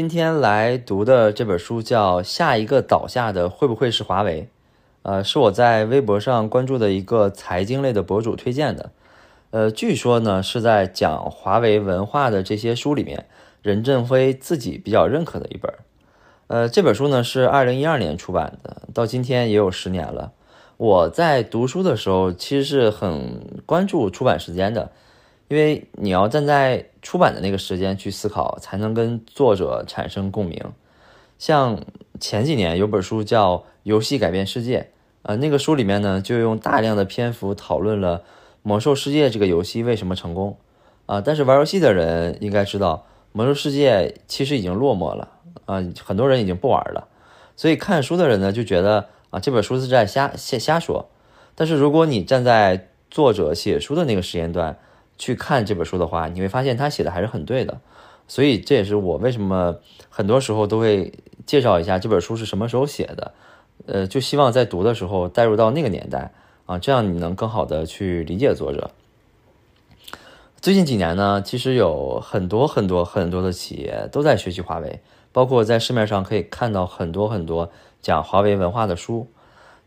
今天来读的这本书叫《下一个倒下的会不会是华为》，呃，是我在微博上关注的一个财经类的博主推荐的。呃，据说呢是在讲华为文化的这些书里面，任正非自己比较认可的一本。呃，这本书呢是二零一二年出版的，到今天也有十年了。我在读书的时候其实是很关注出版时间的。因为你要站在出版的那个时间去思考，才能跟作者产生共鸣。像前几年有本书叫《游戏改变世界》，呃，那个书里面呢就用大量的篇幅讨论了《魔兽世界》这个游戏为什么成功啊。但是玩游戏的人应该知道，《魔兽世界》其实已经落寞了啊，很多人已经不玩了。所以看书的人呢就觉得啊这本书是在瞎瞎瞎说。但是如果你站在作者写书的那个时间段，去看这本书的话，你会发现他写的还是很对的，所以这也是我为什么很多时候都会介绍一下这本书是什么时候写的，呃，就希望在读的时候带入到那个年代啊，这样你能更好的去理解作者。最近几年呢，其实有很多很多很多的企业都在学习华为，包括在市面上可以看到很多很多讲华为文化的书，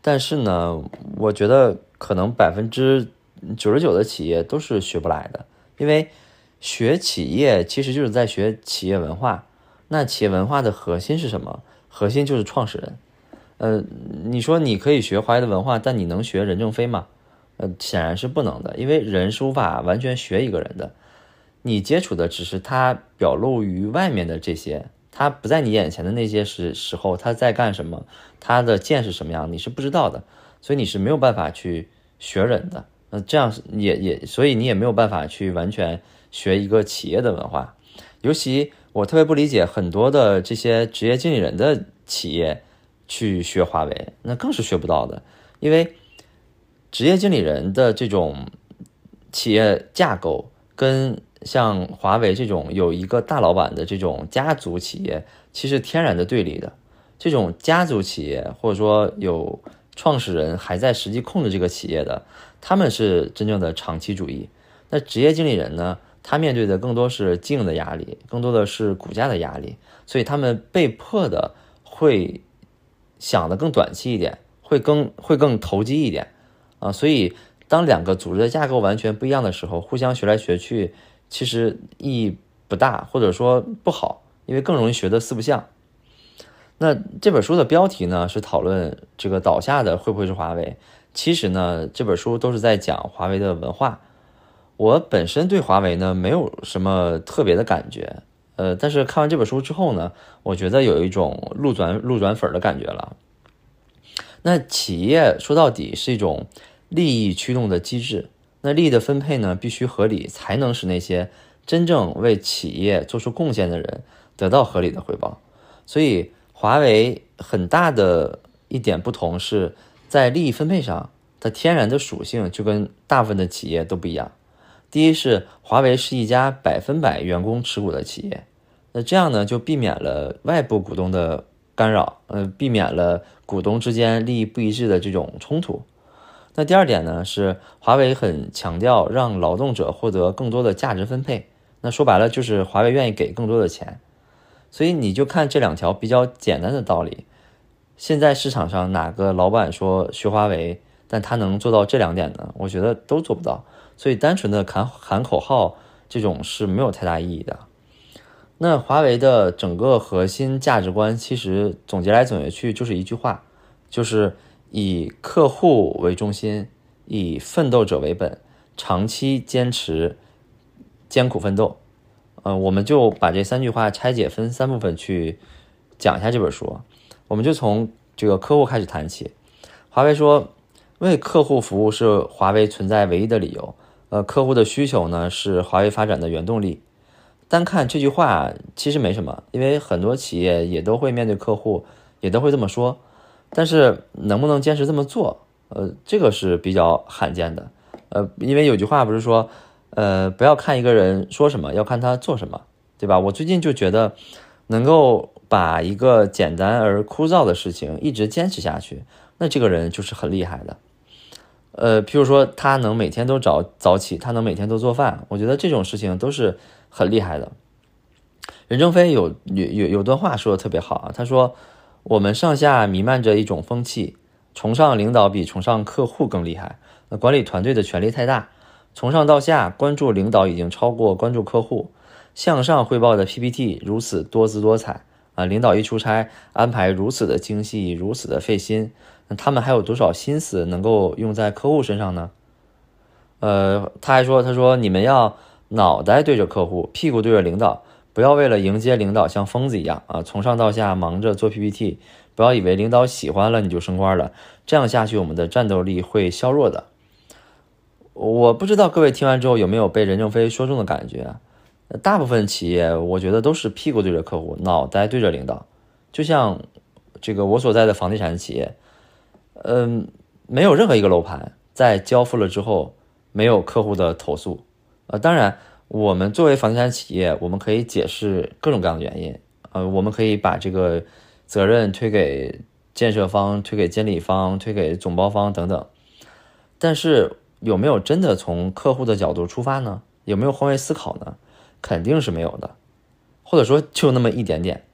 但是呢，我觉得可能百分之。九十九的企业都是学不来的，因为学企业其实就是在学企业文化。那企业文化的核心是什么？核心就是创始人。呃，你说你可以学华为的文化，但你能学任正非吗？呃，显然是不能的，因为人是无法完全学一个人的。你接触的只是他表露于外面的这些，他不在你眼前的那些时时候他在干什么，他的剑是什么样，你是不知道的，所以你是没有办法去学人的。那这样也也，所以你也没有办法去完全学一个企业的文化。尤其我特别不理解很多的这些职业经理人的企业去学华为，那更是学不到的。因为职业经理人的这种企业架构，跟像华为这种有一个大老板的这种家族企业，其实天然的对立的。这种家族企业，或者说有创始人还在实际控制这个企业的。他们是真正的长期主义，那职业经理人呢？他面对的更多是经营的压力，更多的是股价的压力，所以他们被迫的会想的更短期一点，会更会更投机一点啊。所以当两个组织的架构完全不一样的时候，互相学来学去，其实意义不大，或者说不好，因为更容易学的四不像。那这本书的标题呢，是讨论这个倒下的会不会是华为？其实呢，这本书都是在讲华为的文化。我本身对华为呢没有什么特别的感觉，呃，但是看完这本书之后呢，我觉得有一种路转路转粉的感觉了。那企业说到底是一种利益驱动的机制，那利益的分配呢必须合理，才能使那些真正为企业做出贡献的人得到合理的回报。所以，华为很大的一点不同是。在利益分配上，它天然的属性就跟大部分的企业都不一样。第一是华为是一家百分百员工持股的企业，那这样呢就避免了外部股东的干扰，呃，避免了股东之间利益不一致的这种冲突。那第二点呢是华为很强调让劳动者获得更多的价值分配，那说白了就是华为愿意给更多的钱。所以你就看这两条比较简单的道理。现在市场上哪个老板说学华为，但他能做到这两点呢？我觉得都做不到。所以单纯的喊喊口号这种是没有太大意义的。那华为的整个核心价值观，其实总结来总结去就是一句话，就是以客户为中心，以奋斗者为本，长期坚持艰苦奋斗。嗯，我们就把这三句话拆解分三部分去讲一下这本书。我们就从这个客户开始谈起。华为说，为客户服务是华为存在唯一的理由。呃，客户的需求呢是华为发展的原动力。单看这句话其实没什么，因为很多企业也都会面对客户，也都会这么说。但是能不能坚持这么做，呃，这个是比较罕见的。呃，因为有句话不是说，呃，不要看一个人说什么，要看他做什么，对吧？我最近就觉得能够。把一个简单而枯燥的事情一直坚持下去，那这个人就是很厉害的。呃，譬如说他能每天都早早起，他能每天都做饭，我觉得这种事情都是很厉害的。任正非有有有有段话说的特别好啊，他说我们上下弥漫着一种风气，崇尚领导比崇尚客户更厉害。那管理团队的权力太大，从上到下关注领导已经超过关注客户。向上汇报的 PPT 如此多姿多彩啊，领导一出差安排如此的精细，如此的费心，那他们还有多少心思能够用在客户身上呢？呃，他还说，他说你们要脑袋对着客户，屁股对着领导，不要为了迎接领导像疯子一样啊，从上到下忙着做 PPT，不要以为领导喜欢了你就升官了，这样下去我们的战斗力会削弱的。我不知道各位听完之后有没有被任正非说中的感觉。大部分企业，我觉得都是屁股对着客户，脑袋对着领导。就像这个我所在的房地产企业，嗯，没有任何一个楼盘在交付了之后没有客户的投诉。呃，当然，我们作为房地产企业，我们可以解释各种各样的原因。呃，我们可以把这个责任推给建设方、推给监理方、推给总包方等等。但是，有没有真的从客户的角度出发呢？有没有换位思考呢？肯定是没有的，或者说就那么一点点，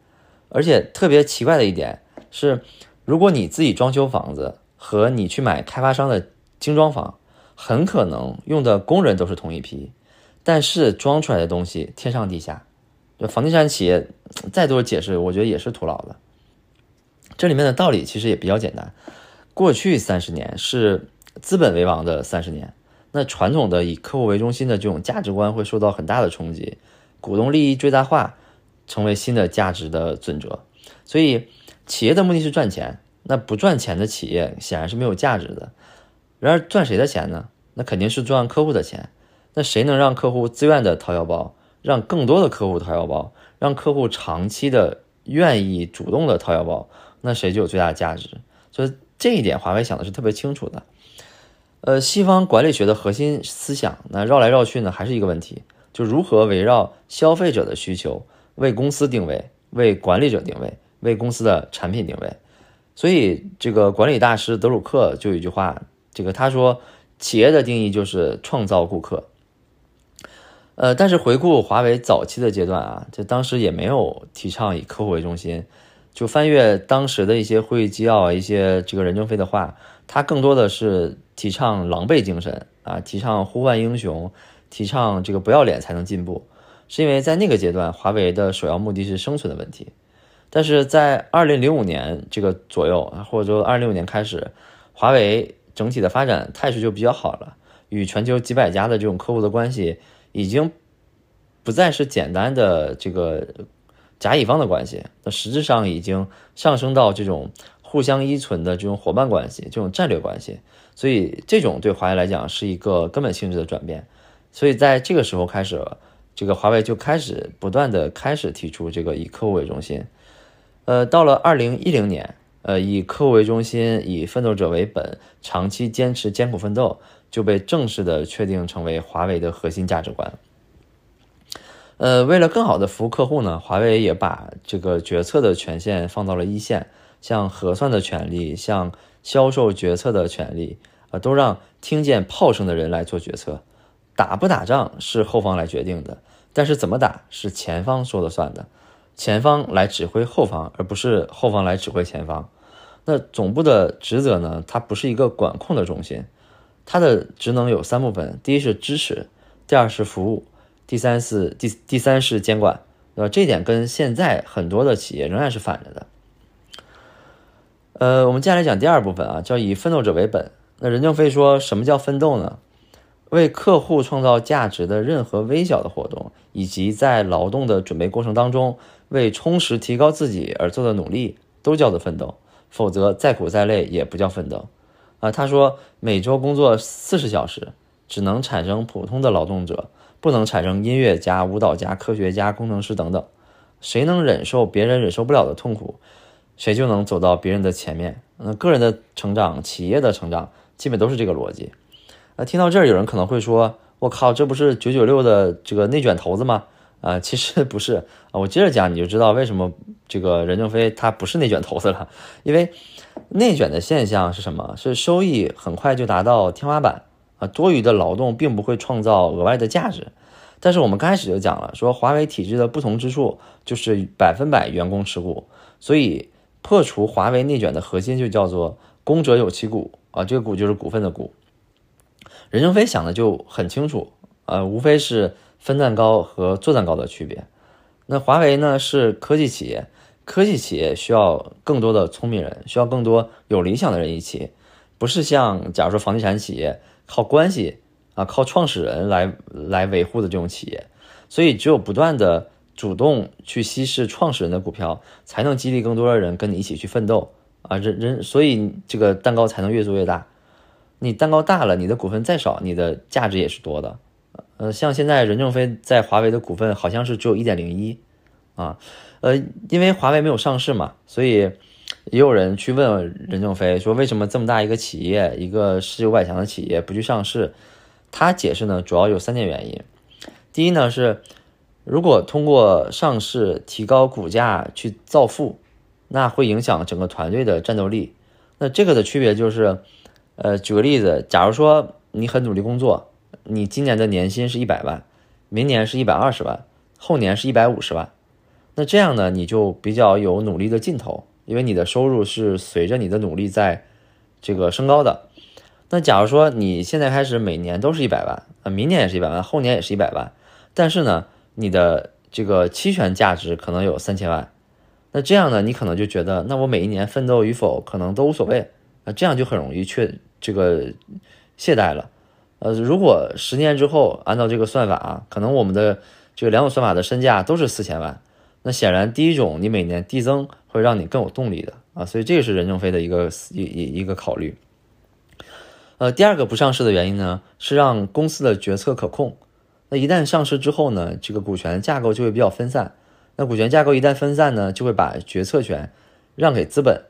而且特别奇怪的一点是，如果你自己装修房子和你去买开发商的精装房，很可能用的工人都是同一批，但是装出来的东西天上地下。就房地产企业再多解释，我觉得也是徒劳的。这里面的道理其实也比较简单，过去三十年是资本为王的三十年。那传统的以客户为中心的这种价值观会受到很大的冲击，股东利益最大化成为新的价值的准则。所以，企业的目的是赚钱，那不赚钱的企业显然是没有价值的。然而，赚谁的钱呢？那肯定是赚客户的钱。那谁能让客户自愿的掏腰包，让更多的客户掏腰包，让客户长期的愿意主动的掏腰包，那谁就有最大的价值。所以这一点，华为想的是特别清楚的。呃，西方管理学的核心思想，那绕来绕去呢，还是一个问题，就如何围绕消费者的需求为公司定位，为管理者定位，为公司的产品定位。所以，这个管理大师德鲁克就有一句话，这个他说，企业的定义就是创造顾客。呃，但是回顾华为早期的阶段啊，就当时也没有提倡以客户为中心。就翻阅当时的一些会议纪要啊，一些这个任正非的话，他更多的是提倡狼狈精神啊，提倡呼唤英雄，提倡这个不要脸才能进步，是因为在那个阶段，华为的首要目的是生存的问题。但是在二零零五年这个左右，或者说二零零五年开始，华为整体的发展态势就比较好了，与全球几百家的这种客户的关系已经不再是简单的这个。甲乙方的关系，那实质上已经上升到这种互相依存的这种伙伴关系，这种战略关系。所以，这种对华为来讲是一个根本性质的转变。所以，在这个时候开始，这个华为就开始不断的开始提出这个以客户为中心。呃，到了二零一零年，呃，以客户为中心，以奋斗者为本，长期坚持艰苦奋斗，就被正式的确定成为华为的核心价值观。呃，为了更好的服务客户呢，华为也把这个决策的权限放到了一线，像核算的权利，像销售决策的权利，啊，都让听见炮声的人来做决策。打不打仗是后方来决定的，但是怎么打是前方说了算的，前方来指挥后方，而不是后方来指挥前方。那总部的职责呢？它不是一个管控的中心，它的职能有三部分：第一是支持，第二是服务。第三是第第三是监管，对吧？这点跟现在很多的企业仍然是反着的。呃，我们接下来讲第二部分啊，叫以奋斗者为本。那任正非说什么叫奋斗呢？为客户创造价值的任何微小的活动，以及在劳动的准备过程当中为充实提高自己而做的努力，都叫做奋斗。否则再苦再累也不叫奋斗。啊，他说每周工作四十小时，只能产生普通的劳动者。不能产生音乐家、舞蹈家、科学家、工程师等等，谁能忍受别人忍受不了的痛苦，谁就能走到别人的前面。那个人的成长、企业的成长，基本都是这个逻辑。那听到这儿，有人可能会说：“我靠，这不是九九六的这个内卷头子吗？”啊，其实不是啊。我接着讲，你就知道为什么这个任正非他不是内卷头子了。因为内卷的现象是什么？是收益很快就达到天花板。啊，多余的劳动并不会创造额外的价值，但是我们刚开始就讲了，说华为体制的不同之处就是百分百员工持股，所以破除华为内卷的核心就叫做公者有其股啊，这个股就是股份的股。任正非想的就很清楚，呃，无非是分蛋糕和做蛋糕的区别。那华为呢是科技企业，科技企业需要更多的聪明人，需要更多有理想的人一起，不是像假如说房地产企业靠关系啊，靠创始人来来维护的这种企业。所以只有不断的主动去稀释创始人的股票，才能激励更多的人跟你一起去奋斗啊，人人所以这个蛋糕才能越做越大。你蛋糕大了，你的股份再少，你的价值也是多的。呃，像现在任正非在华为的股份好像是只有一点零一，啊，呃，因为华为没有上市嘛，所以也有人去问任正非说，为什么这么大一个企业，一个世有百强的企业不去上市？他解释呢，主要有三点原因。第一呢是，如果通过上市提高股价去造富，那会影响整个团队的战斗力。那这个的区别就是。呃，举个例子，假如说你很努力工作，你今年的年薪是一百万，明年是一百二十万，后年是一百五十万，那这样呢，你就比较有努力的劲头，因为你的收入是随着你的努力在这个升高的。那假如说你现在开始每年都是一百万，啊，明年也是一百万，后年也是一百万，但是呢，你的这个期权价值可能有三千万，那这样呢，你可能就觉得，那我每一年奋斗与否可能都无所谓，啊，这样就很容易确。这个懈怠了，呃，如果十年之后按照这个算法啊，可能我们的这个两种算法的身价都是四千万，那显然第一种你每年递增会让你更有动力的啊，所以这个是任正非的一个一一一个考虑。呃，第二个不上市的原因呢，是让公司的决策可控。那一旦上市之后呢，这个股权架构就会比较分散。那股权架构一旦分散呢，就会把决策权让给资本。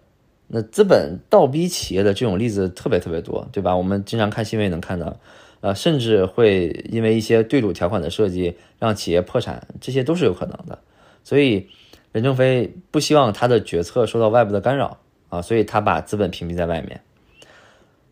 那资本倒逼企业的这种例子特别特别多，对吧？我们经常看新闻也能看到，呃，甚至会因为一些对赌条款的设计让企业破产，这些都是有可能的。所以任正非不希望他的决策受到外部的干扰啊，所以他把资本屏蔽在外面。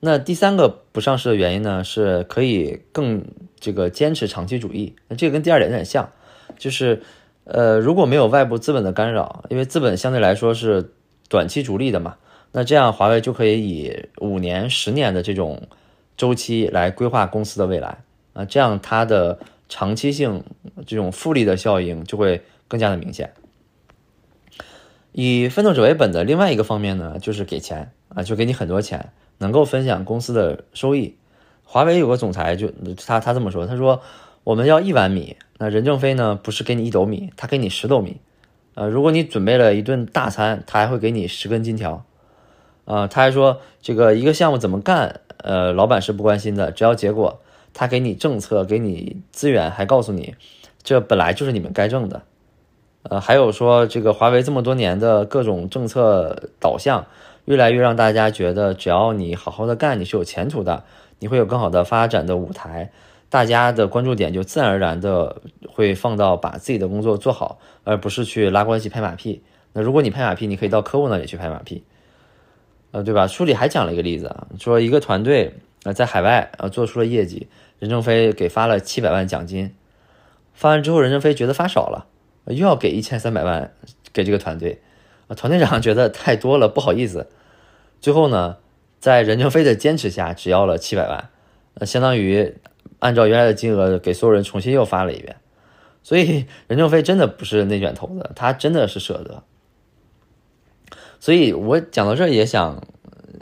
那第三个不上市的原因呢，是可以更这个坚持长期主义。那这个跟第二点有点像，就是呃，如果没有外部资本的干扰，因为资本相对来说是短期逐利的嘛。那这样，华为就可以以五年、十年的这种周期来规划公司的未来啊，这样它的长期性这种复利的效应就会更加的明显。以奋斗者为本的另外一个方面呢，就是给钱啊，就给你很多钱，能够分享公司的收益。华为有个总裁就他他这么说，他说我们要一碗米，那任正非呢不是给你一斗米，他给你十斗米。呃，如果你准备了一顿大餐，他还会给你十根金条。啊，他还说这个一个项目怎么干，呃，老板是不关心的，只要结果，他给你政策，给你资源，还告诉你，这本来就是你们该挣的。呃，还有说这个华为这么多年的各种政策导向，越来越让大家觉得，只要你好好的干，你是有前途的，你会有更好的发展的舞台，大家的关注点就自然而然的会放到把自己的工作做好，而不是去拉关系拍马屁。那如果你拍马屁，你可以到客户那里去拍马屁。呃，对吧？书里还讲了一个例子啊，说一个团队呃在海外呃做出了业绩，任正非给发了七百万奖金，发完之后任正非觉得发少了，又要给一千三百万给这个团队，啊，团队长觉得太多了，不好意思，最后呢，在任正非的坚持下，只要了七百万，呃，相当于按照原来的金额给所有人重新又发了一遍，所以任正非真的不是内卷头子，他真的是舍得。所以我讲到这儿也想，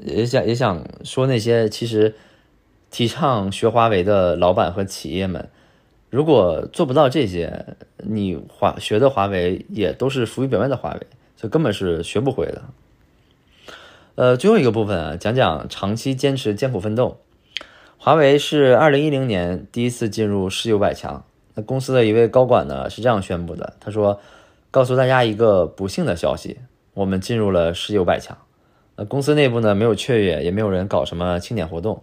也想也想说那些其实提倡学华为的老板和企业们，如果做不到这些，你华学的华为也都是浮于表面的华为，所以根本是学不会的。呃，最后一个部分啊，讲讲长期坚持艰苦奋斗。华为是二零一零年第一次进入世有百强，那公司的一位高管呢是这样宣布的，他说：“告诉大家一个不幸的消息。”我们进入了世有百强，呃，公司内部呢没有雀跃，也没有人搞什么庆典活动，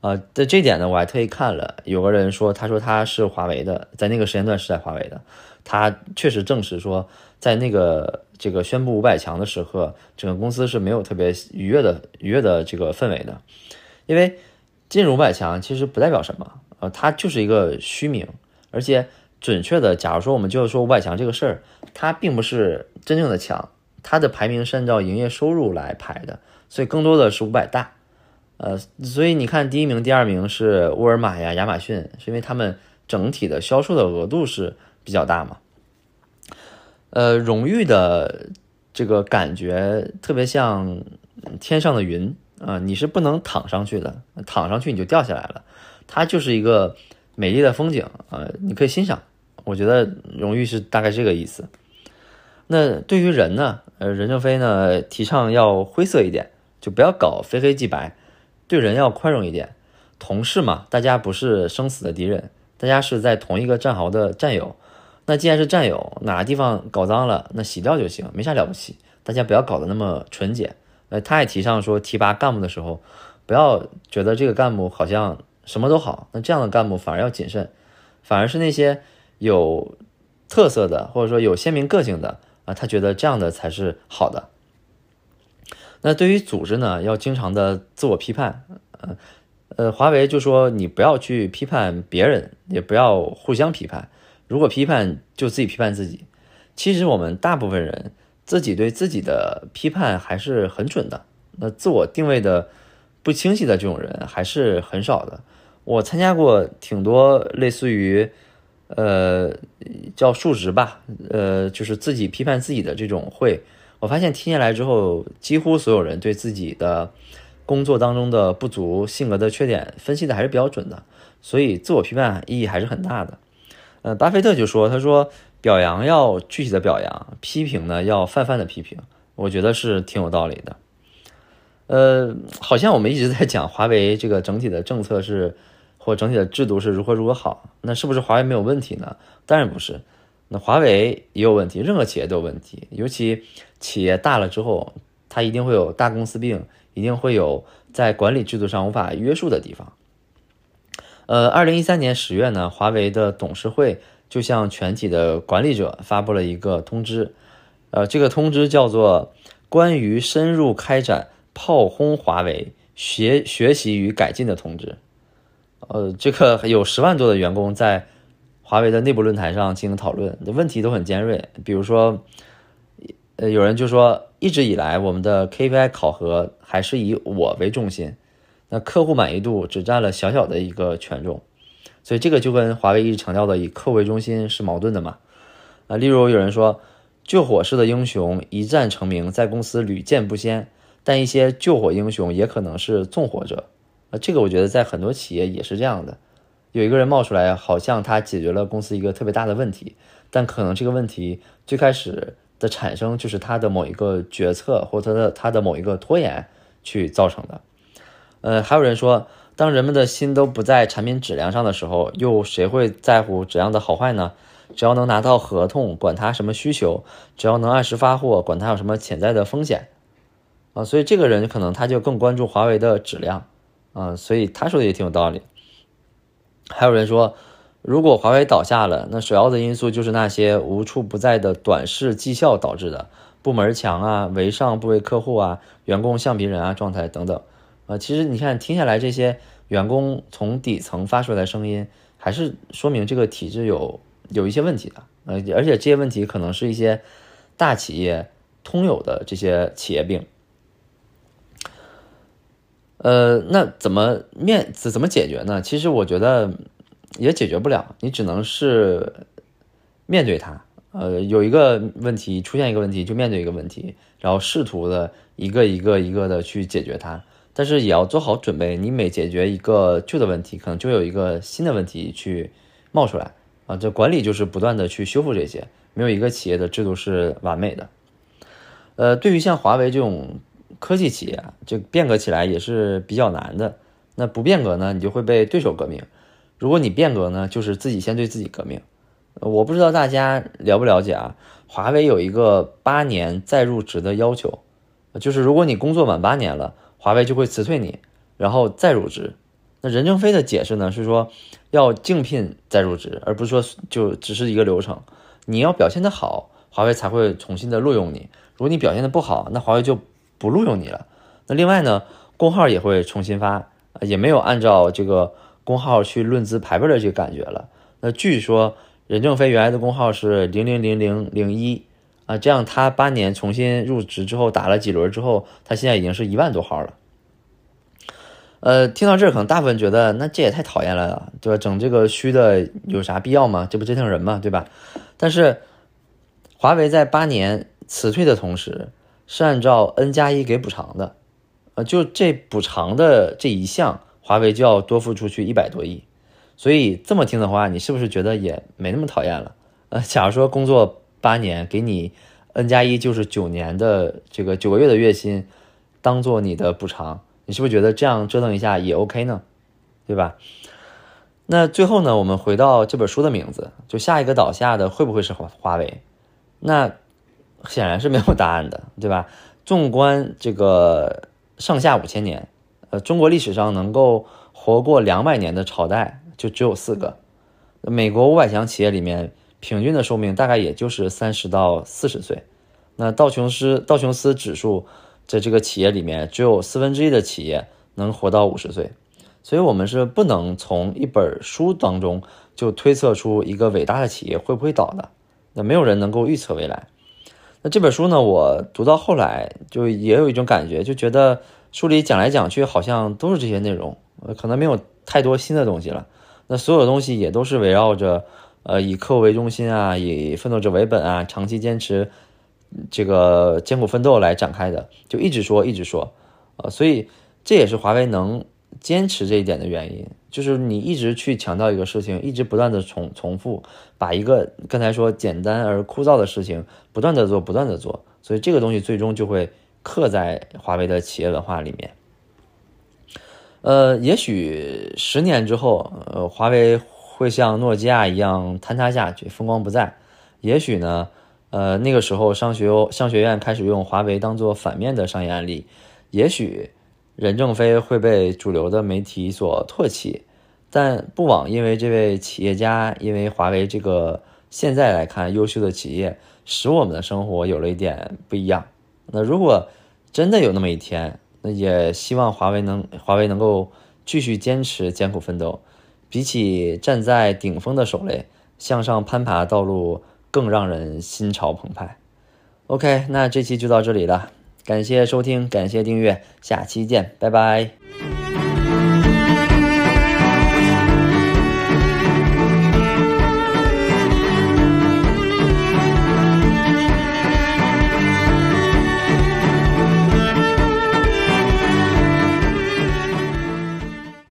啊，在这点呢我还特意看了，有个人说，他说他是华为的，在那个时间段是在华为的，他确实证实说，在那个这个宣布五百强的时刻，整个公司是没有特别愉悦的愉悦的这个氛围的，因为进入五百强其实不代表什么，呃，它就是一个虚名，而且准确的，假如说我们就说五百强这个事儿，它并不是真正的强，它的排名是按照营业收入来排的，所以更多的是五百大。呃，所以你看第一名、第二名是沃尔玛呀、亚马逊，是因为他们整体的销售的额度是比较大嘛。呃，荣誉的这个感觉特别像天上的云啊，你是不能躺上去的，躺上去你就掉下来了。它就是一个美丽的风景啊，你可以欣赏。我觉得荣誉是大概这个意思。那对于人呢，呃，任正非呢提倡要灰色一点，就不要搞非黑即白，对人要宽容一点。同事嘛，大家不是生死的敌人，大家是在同一个战壕的战友。那既然是战友，哪个地方搞脏了，那洗掉就行，没啥了不起。大家不要搞得那么纯洁。呃，他也提倡说，提拔干部的时候，不要觉得这个干部好像什么都好，那这样的干部反而要谨慎，反而是那些有特色的或者说有鲜明个性的啊，他觉得这样的才是好的。那对于组织呢，要经常的自我批判。呃呃，华为就说你不要去批判别人，也不要互相批判。如果批判，就自己批判自己。其实我们大部分人自己对自己的批判还是很准的。那自我定位的不清晰的这种人还是很少的。我参加过挺多类似于，呃，叫数值吧，呃，就是自己批判自己的这种会。我发现听下来之后，几乎所有人对自己的工作当中的不足、性格的缺点分析的还是比较准的。所以自我批判意义还是很大的。呃，巴菲特就说：“他说表扬要具体的表扬，批评呢要泛泛的批评。”我觉得是挺有道理的。呃，好像我们一直在讲华为这个整体的政策是或整体的制度是如何如何好，那是不是华为没有问题呢？当然不是，那华为也有问题，任何企业都有问题，尤其企业大了之后，它一定会有大公司病，一定会有在管理制度上无法约束的地方。呃，二零一三年十月呢，华为的董事会就向全体的管理者发布了一个通知，呃，这个通知叫做《关于深入开展炮轰华为学学习与改进的通知》。呃，这个有十万多的员工在华为的内部论坛上进行讨论，问题都很尖锐，比如说，呃，有人就说，一直以来我们的 KPI 考核还是以我为中心。那客户满意度只占了小小的一个权重，所以这个就跟华为一直强调的以客为中心是矛盾的嘛？啊，例如有人说救火式的英雄一战成名，在公司屡见不鲜，但一些救火英雄也可能是纵火者啊，这个我觉得在很多企业也是这样的，有一个人冒出来，好像他解决了公司一个特别大的问题，但可能这个问题最开始的产生就是他的某一个决策或他的他的某一个拖延去造成的。呃，还有人说，当人们的心都不在产品质量上的时候，又谁会在乎质量的好坏呢？只要能拿到合同，管它什么需求；只要能按时发货，管它有什么潜在的风险。啊，所以这个人可能他就更关注华为的质量。啊，所以他说的也挺有道理。还有人说，如果华为倒下了，那首要的因素就是那些无处不在的短视绩效导致的部门墙啊、为上不为客户啊、员工橡皮人啊状态等等。呃，其实你看，听下来这些员工从底层发出来声音，还是说明这个体制有有一些问题的。呃，而且这些问题可能是一些大企业通有的这些企业病。呃，那怎么面怎怎么解决呢？其实我觉得也解决不了，你只能是面对它。呃，有一个问题出现一个问题，就面对一个问题，然后试图的一个一个一个的去解决它。但是也要做好准备，你每解决一个旧的问题，可能就有一个新的问题去冒出来啊！这管理就是不断的去修复这些，没有一个企业的制度是完美的。呃，对于像华为这种科技企业，就变革起来也是比较难的。那不变革呢，你就会被对手革命；如果你变革呢，就是自己先对自己革命。我不知道大家了不了解啊？华为有一个八年再入职的要求，就是如果你工作满八年了。华为就会辞退你，然后再入职。那任正非的解释呢是说，要竞聘再入职，而不是说就只是一个流程。你要表现的好，华为才会重新的录用你。如果你表现的不好，那华为就不录用你了。那另外呢，工号也会重新发，也没有按照这个工号去论资排辈的这个感觉了。那据说任正非原来的工号是零零零零零一啊，这样他八年重新入职之后打了几轮之后，他现在已经是一万多号了。呃，听到这儿，可能大部分觉得那这也太讨厌了，对吧？整这个虚的有啥必要吗？这不折腾人吗？对吧？但是华为在八年辞退的同时，是按照 N 加一给补偿的，呃，就这补偿的这一项，华为就要多付出去一百多亿。所以这么听的话，你是不是觉得也没那么讨厌了？呃，假如说工作八年，给你 N 加一就是九年的这个九个月的月薪，当做你的补偿。你是不是觉得这样折腾一下也 OK 呢？对吧？那最后呢，我们回到这本书的名字，就下一个倒下的会不会是华华为？那显然是没有答案的，对吧？纵观这个上下五千年，呃，中国历史上能够活过两百年的朝代就只有四个。美国五百强企业里面，平均的寿命大概也就是三十到四十岁。那道琼斯道琼斯指数。在这个企业里面，只有四分之一的企业能活到五十岁，所以我们是不能从一本书当中就推测出一个伟大的企业会不会倒的。那没有人能够预测未来。那这本书呢，我读到后来就也有一种感觉，就觉得书里讲来讲去好像都是这些内容，可能没有太多新的东西了。那所有的东西也都是围绕着呃以客户为中心啊，以奋斗者为本啊，长期坚持。这个艰苦奋斗来展开的，就一直说一直说，呃，所以这也是华为能坚持这一点的原因，就是你一直去强调一个事情，一直不断的重重复，把一个刚才说简单而枯燥的事情不断的做，不断的做，所以这个东西最终就会刻在华为的企业文化里面。呃，也许十年之后，呃，华为会像诺基亚一样坍塌下去，风光不再，也许呢。呃，那个时候商学商学院开始用华为当做反面的商业案例，也许任正非会被主流的媒体所唾弃，但不枉因为这位企业家，因为华为这个现在来看优秀的企业，使我们的生活有了一点不一样。那如果真的有那么一天，那也希望华为能华为能够继续坚持艰苦奋斗，比起站在顶峰的手雷，向上攀爬道路。更让人心潮澎湃。OK，那这期就到这里了，感谢收听，感谢订阅，下期见，拜拜。